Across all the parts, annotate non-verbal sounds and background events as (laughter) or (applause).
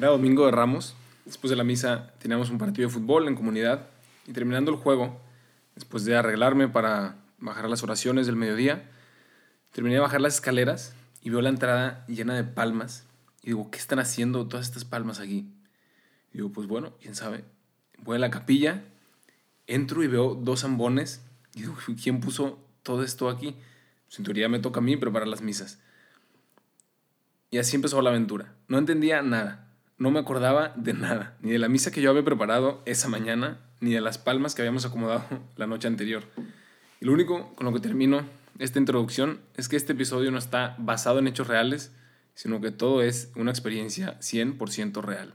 Era domingo de Ramos. Después de la misa teníamos un partido de fútbol en comunidad. Y terminando el juego, después de arreglarme para bajar las oraciones del mediodía, terminé de bajar las escaleras y veo la entrada llena de palmas. Y digo, ¿qué están haciendo todas estas palmas aquí? Y digo, pues bueno, quién sabe. Voy a la capilla, entro y veo dos zambones. Y digo, ¿quién puso todo esto aquí? Pues en teoría me toca a mí preparar las misas. Y así empezó la aventura. No entendía nada. No me acordaba de nada. Ni de la misa que yo había preparado esa mañana, ni de las palmas que habíamos acomodado (laughs) la noche anterior. Y lo único con lo que termino esta introducción es que este episodio no está basado en hechos reales, sino que todo es una experiencia 100% real.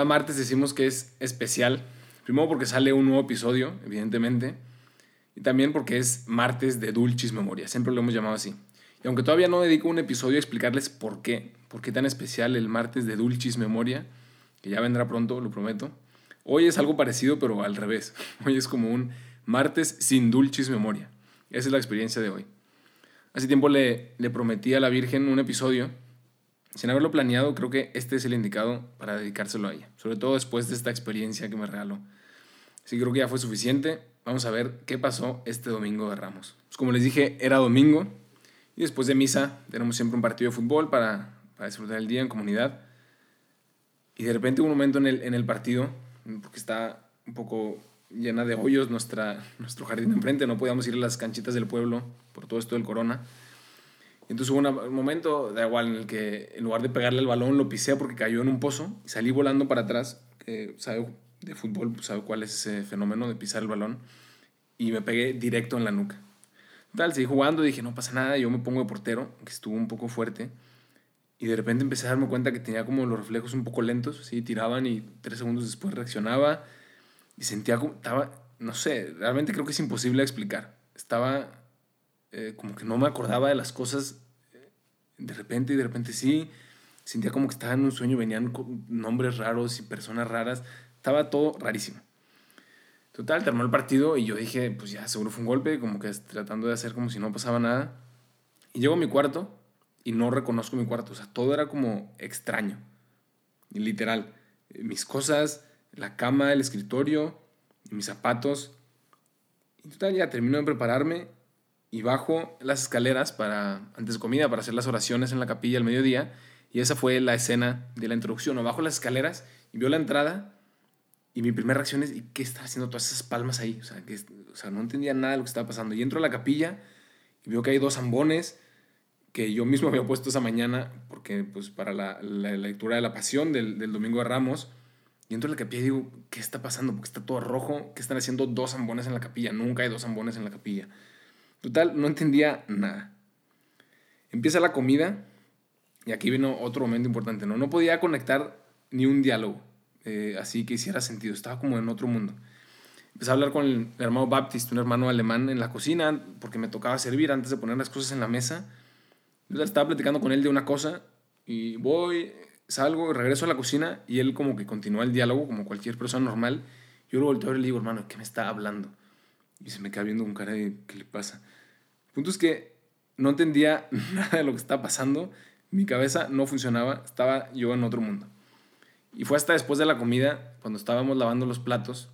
Cada martes decimos que es especial. Primero porque sale un nuevo episodio, evidentemente. Y también porque es martes de Dulcis Memoria. Siempre lo hemos llamado así. Y aunque todavía no dedico un episodio a explicarles por qué, por qué tan especial el martes de Dulcis Memoria, que ya vendrá pronto, lo prometo. Hoy es algo parecido, pero al revés. (laughs) Hoy es como un martes sin Dulcis Memoria. Esa es la experiencia de hoy. Hace tiempo le, le prometí a la Virgen un episodio sin haberlo planeado, creo que este es el indicado para dedicárselo a ella, sobre todo después de esta experiencia que me regaló. Que creo que ya fue suficiente. Vamos a ver qué pasó este domingo de Ramos. Pues como les dije, era domingo y después de misa tenemos siempre un partido de fútbol para, para disfrutar el día en comunidad. Y de repente un momento en el, en el partido, porque está un poco llena de hoyos nuestra, nuestro jardín de enfrente, no podíamos ir a las canchitas del pueblo por todo esto del corona. Entonces hubo un momento, da igual, en el que en lugar de pegarle el balón lo pisé porque cayó en un pozo y salí volando para atrás. Que sabe de fútbol, sabe cuál es ese fenómeno de pisar el balón. Y me pegué directo en la nuca. Tal, seguí jugando, dije, no pasa nada, yo me pongo de portero, que estuvo un poco fuerte. Y de repente empecé a darme cuenta que tenía como los reflejos un poco lentos, ¿sí? tiraban y tres segundos después reaccionaba. Y sentía como, estaba, no sé, realmente creo que es imposible explicar. Estaba eh, como que no me acordaba de las cosas eh, de repente y de repente sí. Sentía como que estaba en un sueño, venían nombres raros y personas raras. Estaba todo rarísimo. Total, terminó el partido y yo dije, pues ya, seguro fue un golpe, como que tratando de hacer como si no pasaba nada. Y llego a mi cuarto y no reconozco mi cuarto. O sea, todo era como extraño. Literal. Mis cosas, la cama, el escritorio, mis zapatos. Y total, ya termino de prepararme y bajo las escaleras para, antes de comida, para hacer las oraciones en la capilla al mediodía. Y esa fue la escena de la introducción. O bajo las escaleras y veo la entrada y mi primera reacción es, ¿y qué están haciendo todas esas palmas ahí? O sea, que, o sea, no entendía nada de lo que estaba pasando. Y entro a la capilla y veo que hay dos zambones que yo mismo (laughs) había puesto esa mañana porque pues para la, la lectura de la pasión del, del, domingo de Ramos. Y entro a la capilla y digo, ¿qué está pasando? Porque está todo rojo. ¿Qué están haciendo dos zambones en la capilla? Nunca hay dos zambones en la capilla. Total, no entendía nada. Empieza la comida y aquí vino otro momento importante, ¿no? No podía conectar ni un diálogo, eh, así que hiciera sentido, estaba como en otro mundo. Empecé a hablar con el hermano Baptist, un hermano alemán en la cocina, porque me tocaba servir antes de poner las cosas en la mesa. Yo estaba platicando con él de una cosa y voy, salgo, regreso a la cocina y él como que continúa el diálogo como cualquier persona normal. Yo lo volteo y le digo, hermano, ¿qué me está hablando? Y se me queda viendo con cara de, ¿qué le pasa? El punto es que no entendía (laughs) nada de lo que estaba pasando. Mi cabeza no funcionaba. Estaba yo en otro mundo. Y fue hasta después de la comida, cuando estábamos lavando los platos,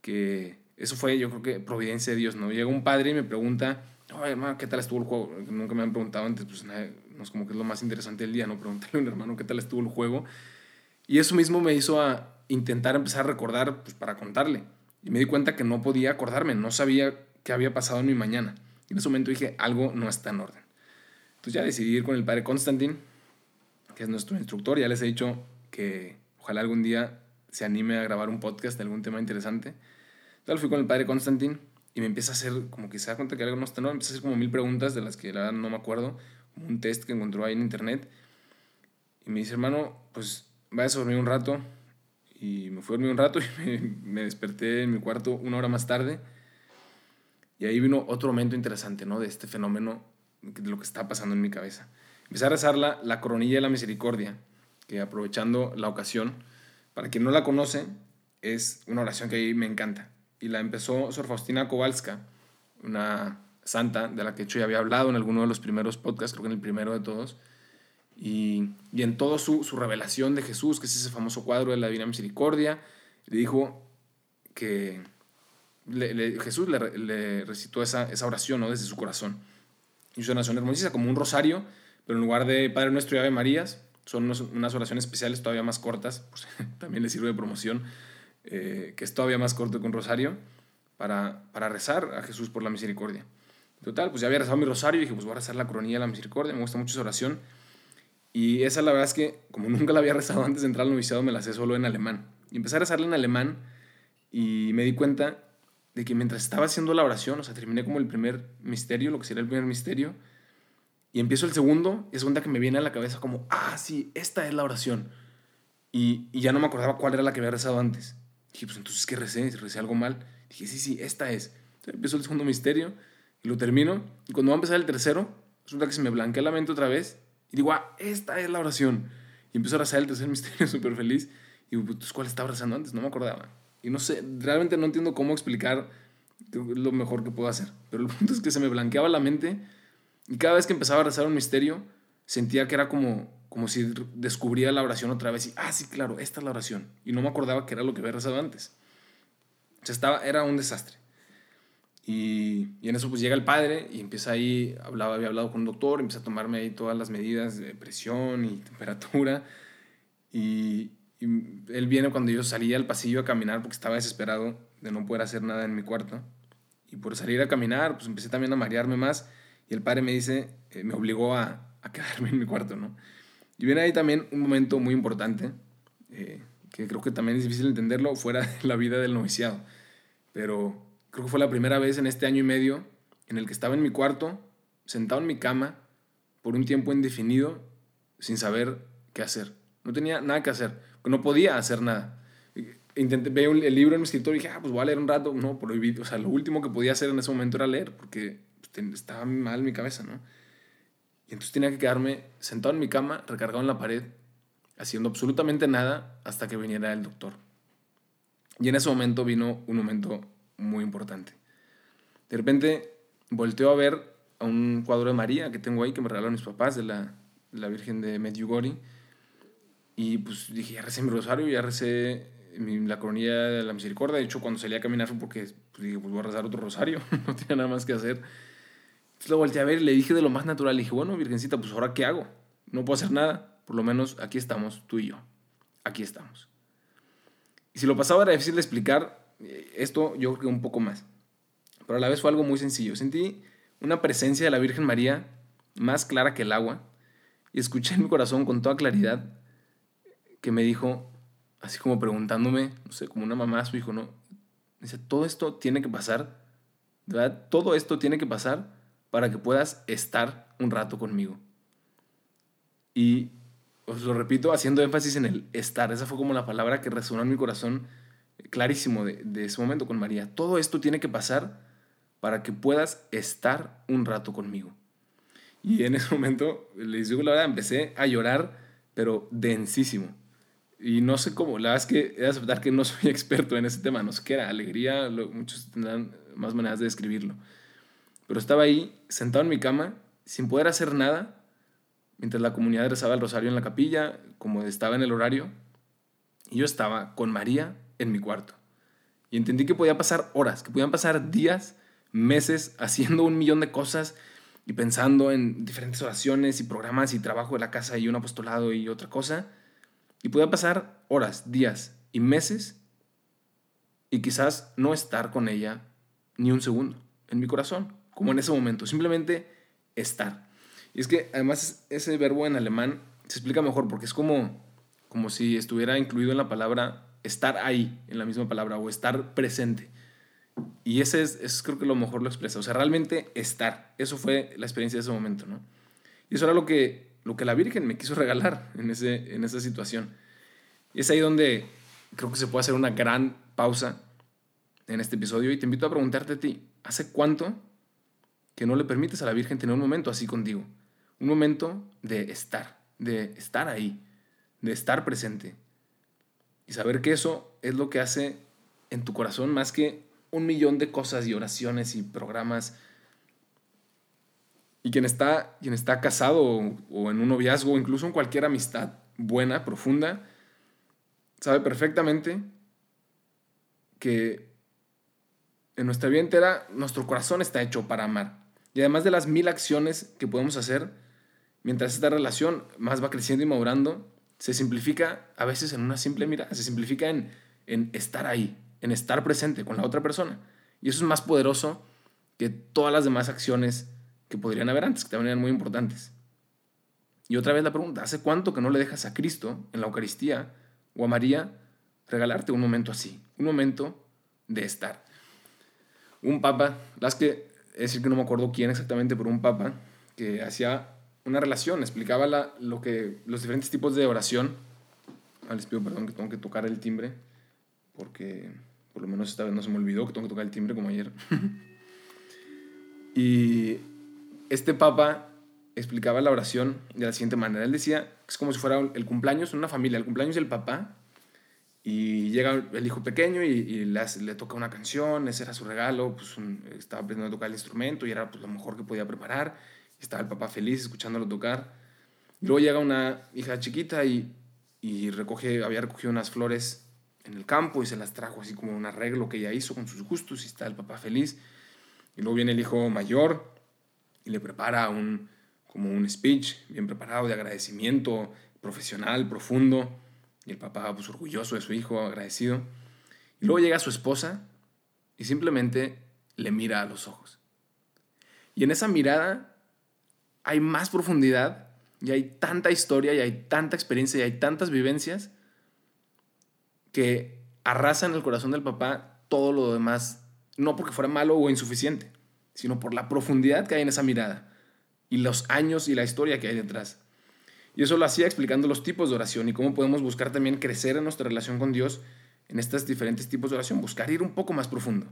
que eso fue, yo creo que providencia de Dios, ¿no? Llega un padre y me pregunta, oye, hermano, ¿qué tal estuvo el juego? Nunca me han preguntado antes, pues no es como que es lo más interesante del día, ¿no? Preguntarle a un hermano qué tal estuvo el juego. Y eso mismo me hizo a intentar empezar a recordar, pues para contarle. Y me di cuenta que no podía acordarme, no sabía qué había pasado en mi mañana. Y en ese momento dije, algo no está en orden. Entonces ya decidí ir con el padre Constantin, que es nuestro instructor. Ya les he dicho que ojalá algún día se anime a grabar un podcast de algún tema interesante. Entonces fui con el padre Constantin y me empieza a hacer, como que se da cuenta que algo no está, no, me empieza a hacer como mil preguntas de las que la no me acuerdo, un test que encontró ahí en internet. Y me dice, hermano, pues vaya a dormir un rato. Y me fui a dormir un rato (laughs) y me, desperté en mi cuarto una hora más tarde. Y ahí vino otro momento interesante, ¿no? De este fenómeno, de lo que está pasando en mi cabeza. Empecé a rezar la, la coronilla de la misericordia, que aprovechando la ocasión, para quien no la conoce, es una oración que ahí me encanta y la empezó Sor Faustina Kowalska, una santa de la que hecho ya había hablado en alguno de los primeros podcasts, creo que en el primero de todos. Y, y en todo su, su, revelación de Jesús, que es ese famoso cuadro de la Divina Misericordia, le dijo que le, Jesús le, recitó esa, esa oración ¿no? desde su corazón. Y es una oración hermosísima, como un rosario, pero en lugar de Padre Nuestro y Ave Marías, son unas oraciones especiales todavía más cortas, pues, (laughs) también le sirve de promoción eh, que es todavía más corto que un rosario, para, para rezar a Jesús por la misericordia. Total, pues ya había rezado mi rosario y dije, pues voy a rezar la coronilla de la misericordia, me gusta mucho esa oración. Y esa la verdad es que, como (laughs) nunca la había rezado antes de entrar al noviciado, me la sé solo en alemán. Y empecé a rezarla en alemán y me di cuenta de que mientras estaba haciendo la oración, o sea, terminé como el primer misterio, lo que sería el primer misterio, y empiezo el segundo, y es cuenta que me viene a la cabeza como, ah, sí, esta es la oración. Y, y ya no me acordaba cuál era la que había rezado antes. Dije, pues entonces, ¿qué recé? ¿Recé algo mal? Dije, sí, sí, esta es. Entonces, empezó el segundo misterio y lo termino. Y cuando va a empezar el tercero, resulta que se me blanquea la mente otra vez. Y digo, ah, esta es la oración. Y empiezo a rezar el tercer (laughs) misterio súper feliz. Y digo, pues, ¿cuál estaba rezando antes? No me acordaba. Y no sé, realmente no entiendo cómo explicar lo mejor que puedo hacer. Pero el punto es que se me blanqueaba la mente. Y cada vez que empezaba a rezar un misterio, sentía que era como como si descubría la oración otra vez y, ah, sí, claro, esta es la oración. Y no me acordaba que era lo que había rezado antes. O sea, estaba, era un desastre. Y, y, en eso pues llega el padre y empieza ahí, hablaba, había hablado con un doctor, empieza a tomarme ahí todas las medidas de presión y temperatura. Y, y él viene cuando yo salía al pasillo a caminar porque estaba desesperado de no poder hacer nada en mi cuarto. Y por salir a caminar, pues empecé también a marearme más. Y el padre me dice, eh, me obligó a, a quedarme en mi cuarto, ¿no? Y viene ahí también un momento muy importante, eh, que creo que también es difícil entenderlo fuera de la vida del noviciado, pero creo que fue la primera vez en este año y medio en el que estaba en mi cuarto, sentado en mi cama, por un tiempo indefinido, sin saber qué hacer. No tenía nada que hacer, no podía hacer nada. Intenté, el libro en mi escritorio y dije, ah, pues voy a leer un rato. No, prohibido. O sea, lo último que podía hacer en ese momento era leer, porque pues, estaba mal mi cabeza, ¿no? Y entonces tenía que quedarme sentado en mi cama, recargado en la pared, haciendo absolutamente nada hasta que viniera el doctor. Y en ese momento vino un momento muy importante. De repente volteo a ver a un cuadro de María que tengo ahí, que me regalaron mis papás, de la, la Virgen de Medjugorje. Y pues dije, ya recé mi rosario, ya recé la coronilla de la misericordia. De hecho, cuando salí a caminar fue porque pues, dije, pues voy a rezar otro rosario, (laughs) no tenía nada más que hacer. Entonces lo volteé a ver y le dije de lo más natural. Le dije, bueno, Virgencita, pues ahora qué hago? No puedo hacer nada. Por lo menos aquí estamos, tú y yo. Aquí estamos. Y si lo pasaba era difícil de explicar, esto yo creo que un poco más. Pero a la vez fue algo muy sencillo. Sentí una presencia de la Virgen María más clara que el agua y escuché en mi corazón con toda claridad que me dijo, así como preguntándome, no sé, como una mamá a su hijo, ¿no? Dice, todo esto tiene que pasar, ¿verdad? Todo esto tiene que pasar para que puedas estar un rato conmigo. Y os lo repito haciendo énfasis en el estar. Esa fue como la palabra que resonó en mi corazón clarísimo de, ese momento con María. Todo esto tiene que pasar para que puedas estar un rato conmigo. Y en ese momento, les digo la verdad, empecé a llorar, pero densísimo. Y no sé cómo, la verdad es que he de aceptar que no (laughs) soy experto en ese tema, no sé qué era, alegría, muchos tendrán más maneras de describirlo. Pero estaba ahí, sentado en mi cama, sin poder hacer nada, mientras la comunidad rezaba el rosario en la capilla, como estaba en el horario, y yo estaba con María en mi cuarto. Y entendí que podía pasar horas, que podían pasar días, meses, haciendo un millón de cosas y pensando en diferentes oraciones y programas y trabajo de la casa y un apostolado y otra cosa. Y podía pasar horas, días y meses y quizás no estar con ella ni un segundo en mi corazón como en ese momento, simplemente estar. Y es que además ese verbo en alemán se explica mejor porque es como, como si estuviera incluido en la palabra estar ahí, en la misma palabra, o estar presente. Y ese es, es, creo que lo mejor lo expresa. O sea, realmente estar. Eso fue la experiencia de ese momento, ¿no? Y eso era lo que, lo que la Virgen me quiso regalar en, ese, en esa situación. Y es ahí donde creo que se puede hacer una gran pausa en este episodio y te invito a preguntarte a ti, ¿hace cuánto que no le permites a la Virgen tener un momento así contigo? Un momento de estar, de estar ahí, de estar presente. Y saber que eso es lo que hace en tu corazón más que un millón de cosas y oraciones y programas. Y quien está, quien está casado o, en un noviazgo incluso en cualquier amistad buena, profunda, sabe perfectamente que en nuestra vida entera nuestro corazón está hecho para amar. Y además de las mil acciones que podemos hacer, mientras esta relación más va creciendo y madurando, se simplifica a veces en una simple mirada, se simplifica en, en estar ahí, en estar presente con la otra persona. Y eso es más poderoso que todas las demás acciones que podrían haber antes, que también eran muy importantes. Y otra vez la pregunta, ¿hace cuánto que no le dejas a Cristo en la Eucaristía o a María regalarte un momento así, un momento de estar? Un papa, las que, es decir que no me acuerdo quién exactamente, pero un papa que hacía una relación, explicaba la, lo que, los diferentes tipos de oración. Ah, les pido perdón que tengo que tocar el timbre, porque por lo menos esta vez no se me olvidó que tengo que tocar el timbre como ayer. (laughs) y este papa explicaba la oración de la siguiente manera. Él decía que es como si fuera el cumpleaños en una familia, el cumpleaños del papá, y llega el hijo pequeño y, le, le, toca una canción, ese era su regalo, pues estaba aprendiendo a tocar el instrumento y era pues, lo mejor que podía preparar. Estaba el papá feliz escuchándolo tocar. Y luego llega una hija chiquita y, y recoge, había recogido unas flores en el campo y se las trajo así como un arreglo que ella hizo con sus gustos y está el papá feliz. Y luego viene el hijo mayor y le prepara un, como un speech bien preparado de agradecimiento profesional, profundo. Y el papá pues orgulloso de su hijo, agradecido. Y luego llega su esposa y simplemente le mira a los ojos. Y en esa mirada hay más profundidad y hay tanta historia y hay tanta experiencia y hay tantas vivencias que arrasan el corazón del papá todo lo demás, no porque fuera malo o insuficiente, sino por la profundidad que hay en esa mirada y los años y la historia que hay detrás. Y eso lo hacía explicando los tipos de oración y cómo podemos buscar también crecer en nuestra relación con Dios en estos diferentes tipos de oración, buscar ir un poco más profundo.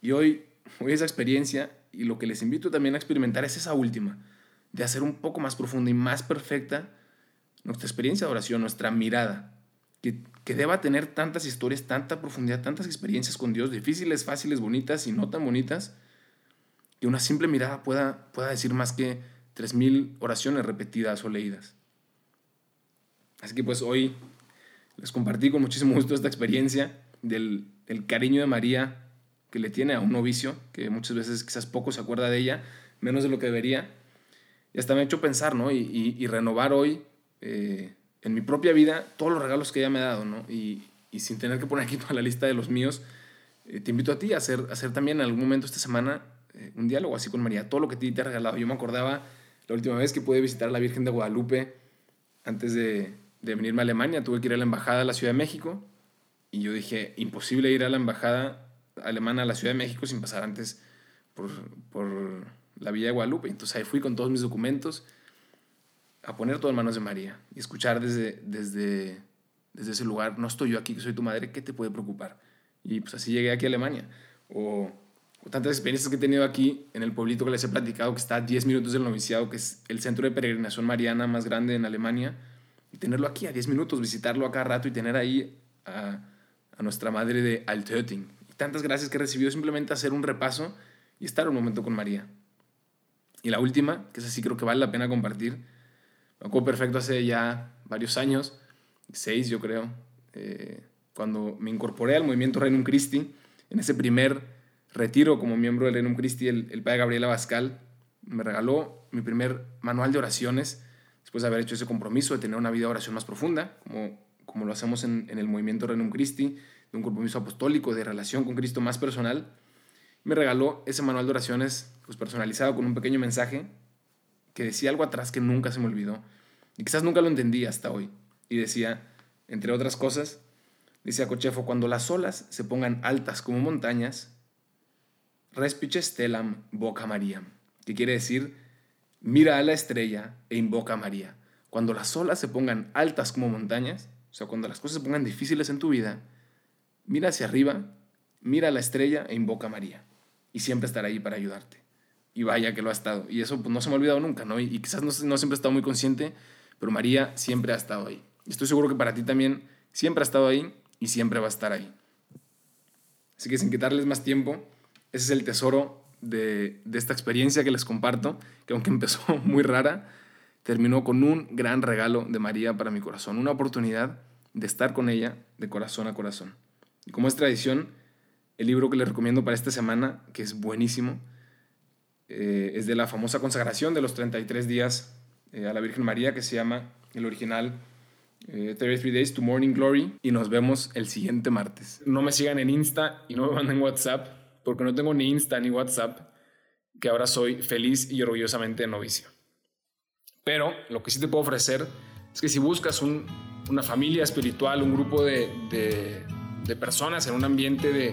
Y hoy, hoy esa experiencia y lo que les invito también a experimentar es esa última, de hacer un poco más profunda y más perfecta nuestra experiencia de oración, nuestra mirada, que, que deba tener tantas historias, tanta profundidad, tantas experiencias con Dios, difíciles, fáciles, bonitas y no tan bonitas, que una simple mirada pueda, pueda decir más que 3.000 oraciones repetidas o leídas. Así que pues hoy les compartí con muchísimo gusto esta experiencia del, del cariño de María que le tiene a un novicio, que muchas veces quizás poco se acuerda de ella, menos de lo que debería. Y hasta me ha hecho pensar, ¿no? Y, y, renovar hoy eh, en mi propia vida todos los regalos que ella me ha dado, ¿no? Y, y sin tener que poner aquí toda la lista de los míos, eh, te invito a ti a hacer, hacer también en algún momento esta semana eh, un diálogo así con María, todo lo que te ha regalado. Yo me acordaba la última vez que pude visitar a la Virgen de Guadalupe antes de, de venirme a Alemania, tuve que ir a la embajada de la Ciudad de México y yo dije, imposible ir a la embajada alemana a la Ciudad de México sin pasar antes por, por la Villa de Guadalupe. Entonces ahí fui con todos mis documentos a poner todo en manos de María y escuchar desde, desde, desde ese lugar, no estoy yo aquí, soy tu madre, ¿qué te puede preocupar? Y pues así llegué aquí a Alemania. O, o, tantas experiencias que he tenido aquí en el pueblito que les he platicado, que está a 10 minutos del noviciado, que es el centro de peregrinación mariana más grande en Alemania y tenerlo aquí a 10 minutos, visitarlo a cada rato y tener ahí a, a nuestra madre de Altötting. Y tantas gracias que he recibido simplemente hacer un repaso y estar un momento con María. Y la última, que es así creo que vale la pena compartir, me acuerdo perfecto hace ya varios años, seis yo creo, eh, cuando me incorporé al movimiento Renum Christi, en ese primer retiro como miembro del Renum Christi, el, padre Gabriel Abascal me regaló mi primer manual de oraciones después de haber hecho ese compromiso de tener una vida de oración más profunda, como, como lo hacemos en, en el movimiento Renum Christi, de un compromiso apostólico, de relación con Cristo más personal, me regaló ese manual de oraciones pues, personalizado con un pequeño mensaje que decía algo atrás que nunca se me olvidó y quizás nunca lo entendí hasta hoy. Y decía, entre otras cosas, decía Cochefo, cuando las olas se pongan altas como montañas, respice stellam boca María, que quiere decir mira a la estrella e invoca a María. Cuando las olas se pongan altas como montañas, o sea, cuando las cosas se pongan difíciles en tu vida, mira hacia arriba, mira a la estrella e invoca a María. Y siempre estará ahí para ayudarte. Y vaya que lo ha estado. Y eso pues, no se me ha olvidado nunca, ¿no? Y, quizás no, no siempre he estado muy consciente, pero María siempre ha estado ahí. Y estoy seguro que para ti también siempre ha estado ahí y siempre va a estar ahí. Así que sin quitarles más tiempo, ese es el tesoro de, de esta experiencia que les comparto, que aunque (laughs) empezó muy rara, terminó con un gran regalo de María para mi corazón, una oportunidad de estar con ella de corazón a corazón. Y como es tradición, el libro que les recomiendo para esta semana, que es buenísimo, eh, es de la famosa consagración de los 33 días eh, a la Virgen María, que se llama el original 33 eh, Days to Morning Glory. Y nos vemos el siguiente martes. No me sigan en Insta y no me manden WhatsApp, porque no tengo ni Insta ni WhatsApp, que ahora soy feliz y orgullosamente novicio. Pero lo que sí te puedo ofrecer es que si buscas una familia espiritual, un grupo de, personas en un ambiente de,